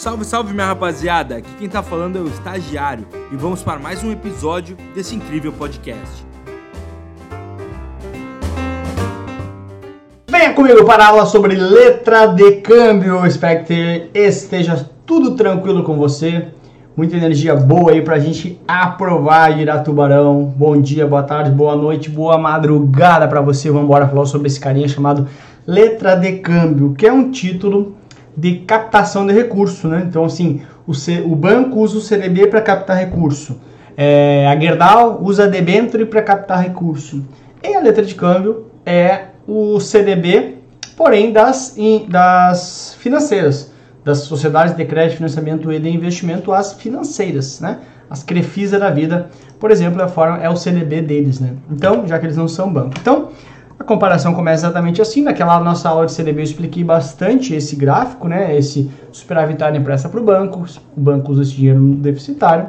Salve, salve minha rapaziada! Aqui quem tá falando é o Estagiário e vamos para mais um episódio desse incrível podcast. Venha comigo para a aula sobre letra de câmbio. Espero que esteja tudo tranquilo com você. Muita energia boa aí pra gente aprovar virar tubarão. Bom dia, boa tarde, boa noite, boa madrugada para você. Vamos embora falar sobre esse carinha chamado letra de câmbio, que é um título de captação de recurso, né? Então, assim, o, C, o banco usa o CDB para captar recurso. É, a Gerdau usa a debenture para captar recurso. E a letra de câmbio é o CDB, porém das, das financeiras, das sociedades de crédito, financiamento e de investimento, as financeiras, né? As Crefisa da vida, por exemplo, a forma é o CDB deles, né? Então, já que eles não são banco. Então, a comparação começa exatamente assim. Naquela nossa aula de CDB eu expliquei bastante esse gráfico, né? Esse superavitário empresta para o banco, o banco usa esse dinheiro no deficitário,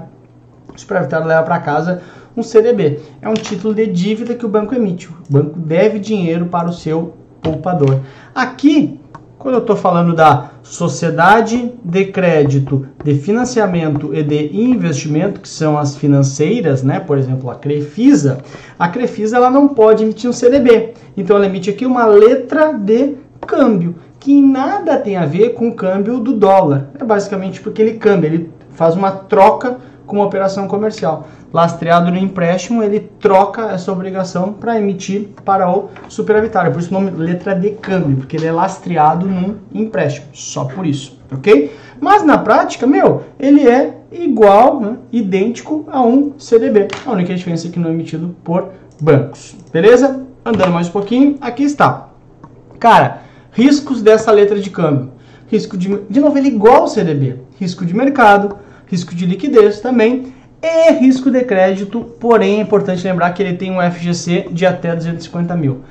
o superavitário leva para casa um CDB. É um título de dívida que o banco emite. O banco deve dinheiro para o seu poupador. Aqui quando eu estou falando da sociedade de crédito, de financiamento e de investimento, que são as financeiras, né? Por exemplo, a Crefisa, a Crefisa ela não pode emitir um CDB. Então ela emite aqui uma letra de câmbio, que nada tem a ver com o câmbio do dólar. É basicamente porque ele câmbio, ele faz uma troca com uma operação comercial. Lastreado no empréstimo, ele troca essa obrigação para emitir para o superavitário. Por isso o nome letra de câmbio, porque ele é lastreado num empréstimo. Só por isso, ok? Mas na prática, meu, ele é igual, né, idêntico a um CDB. A única diferença é que não é emitido por bancos. Beleza? Andando mais um pouquinho, aqui está. Cara, riscos dessa letra de câmbio. Risco de, de novo, ele é igual ao CDB. Risco de mercado, risco de liquidez também e risco de crédito, porém é importante lembrar que ele tem um FGC de até 250 mil.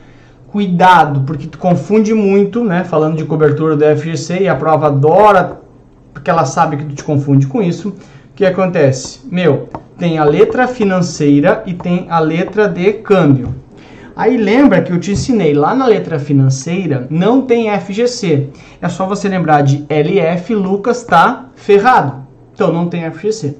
Cuidado, porque tu confunde muito, né, falando de cobertura do FGC e a prova adora, porque ela sabe que tu te confunde com isso. O que acontece? Meu, tem a letra financeira e tem a letra de câmbio. Aí lembra que eu te ensinei lá na letra financeira, não tem FGC. É só você lembrar de LF, Lucas tá ferrado. Então não tem FGC.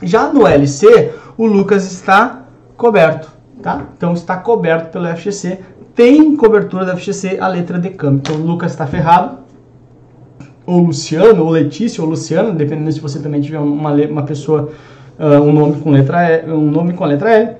Já no LC, o Lucas está coberto, tá? Então está coberto pelo FGC. Tem cobertura da FGC a letra de câmbio. Então o Lucas está ferrado. Ou Luciano, ou Letícia, ou Luciano, dependendo se você também tiver uma, uma pessoa, uh, um nome com letra E, um nome com a letra L.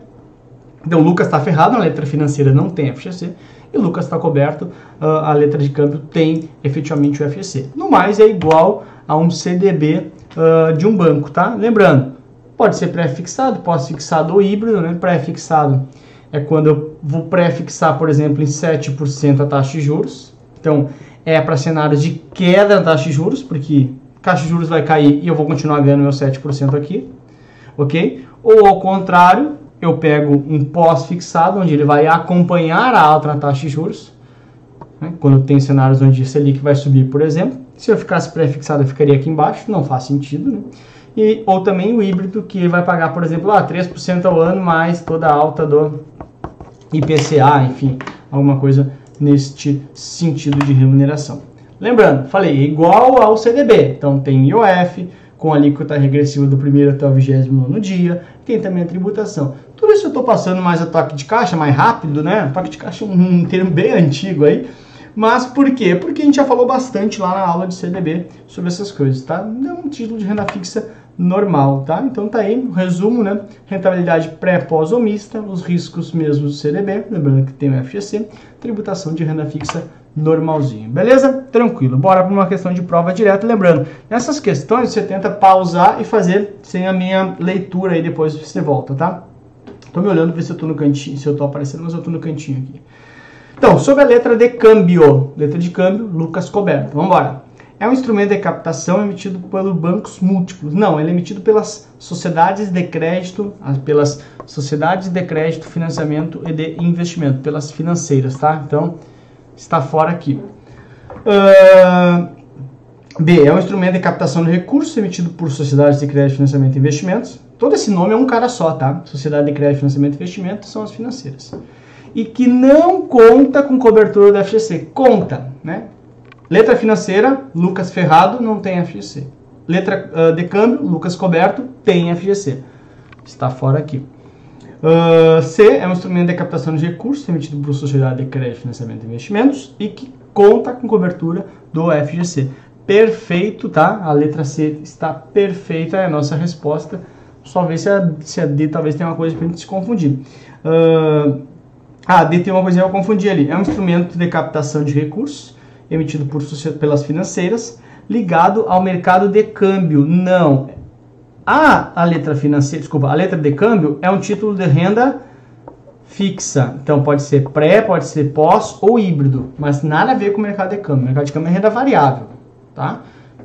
Então o Lucas está ferrado, a letra financeira não tem FGC. E o Lucas está coberto, uh, a letra de câmbio tem efetivamente o FGC. No mais, é igual a um CDB uh, de um banco, tá? Lembrando, pode ser pré-fixado, pós-fixado ou híbrido, né? Pré-fixado é quando eu vou pré-fixar, por exemplo, em 7% a taxa de juros. Então, é para cenários de queda na taxa de juros, porque taxa de juros vai cair e eu vou continuar ganhando meu 7% aqui, ok? Ou ao contrário, eu pego um pós-fixado, onde ele vai acompanhar a alta na taxa de juros, né? quando tem cenários onde a Selic vai subir, por exemplo, se eu ficasse pré-fixado, eu ficaria aqui embaixo, não faz sentido, né? E, ou também o híbrido, que vai pagar, por exemplo, ah, 3% ao ano, mais toda a alta do IPCA, enfim, alguma coisa neste sentido de remuneração. Lembrando, falei, igual ao CDB, então tem IOF, com a alíquota regressiva do primeiro até o vigésimo no dia, tem também a tributação. Tudo isso eu estou passando mais a toque de caixa, mais rápido, né? Toque de caixa é um termo bem antigo aí, mas por quê? Porque a gente já falou bastante lá na aula de CDB sobre essas coisas, tá? É um título de renda fixa normal, tá? Então tá aí o um resumo, né? Rentabilidade pré, pós ou mista, os riscos mesmo do CDB, lembrando que tem o FGC, tributação de renda fixa normalzinho, beleza? Tranquilo. Bora para uma questão de prova direta, lembrando, nessas questões você tenta pausar e fazer sem a minha leitura aí depois você volta, tá? Tô me olhando ver se eu tô no cantinho, se eu tô aparecendo, mas eu tô no cantinho aqui. Então, sobre a letra de câmbio, letra de câmbio, Lucas Coberto. Vamos embora. É um instrumento de captação emitido pelos bancos múltiplos. Não, ele é emitido pelas sociedades de crédito, pelas sociedades de crédito, financiamento e de investimento, pelas financeiras, tá? Então, está fora aqui. Uh, B. É um instrumento de captação de recursos emitido por sociedades de crédito, financiamento e investimentos. Todo esse nome é um cara só, tá? Sociedade de crédito, financiamento e investimento são as financeiras e que não conta com cobertura do FGC. Conta, né? Letra financeira, Lucas Ferrado, não tem FGC. Letra uh, de câmbio, Lucas Coberto, tem FGC. Está fora aqui. Uh, C é um instrumento de captação de recursos emitido por Sociedade de Crédito, Financiamento e Investimentos e que conta com cobertura do FGC. Perfeito, tá? A letra C está perfeita, é a nossa resposta. Só ver se a, se a D talvez tenha uma coisa para gente se confundir. Uh, ah, D tem uma coisa que eu confundi ali. É um instrumento de captação de recursos emitido por, pelas financeiras ligado ao mercado de câmbio. Não. A, a letra financeira, desculpa, a letra de câmbio é um título de renda fixa. Então pode ser pré, pode ser pós ou híbrido, mas nada a ver com o mercado de câmbio. O mercado de câmbio é renda variável, tá?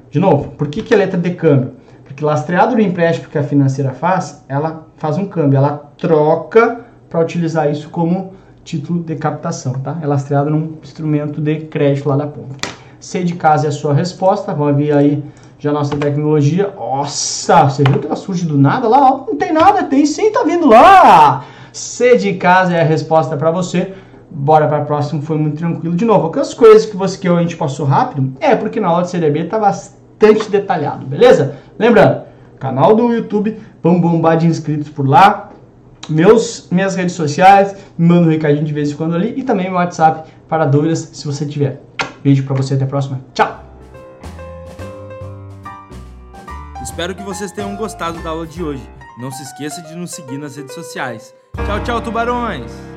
De novo, por que, que é letra de câmbio? Porque lastreado no empréstimo que a financeira faz, ela faz um câmbio, ela troca para utilizar isso como título de captação, tá? É lastreado num instrumento de crédito lá da ponta. C de casa é a sua resposta, vamos ver aí já nossa tecnologia. Nossa, você viu que ela surge do nada lá? Não tem nada, tem sim, tá vindo lá. C de casa é a resposta para você. Bora para próximo, foi muito tranquilo. De novo, aquelas coisas que você que a gente passou rápido, é porque na aula de CDB tá bastante detalhado, beleza? Lembrando, canal do YouTube, vamos bombar de inscritos por lá meus, minhas redes sociais, me manda um recadinho de vez em quando ali e também meu WhatsApp para dúvidas se você tiver. Beijo para você, até a próxima. Tchau! Espero que vocês tenham gostado da aula de hoje. Não se esqueça de nos seguir nas redes sociais. Tchau, tchau, tubarões!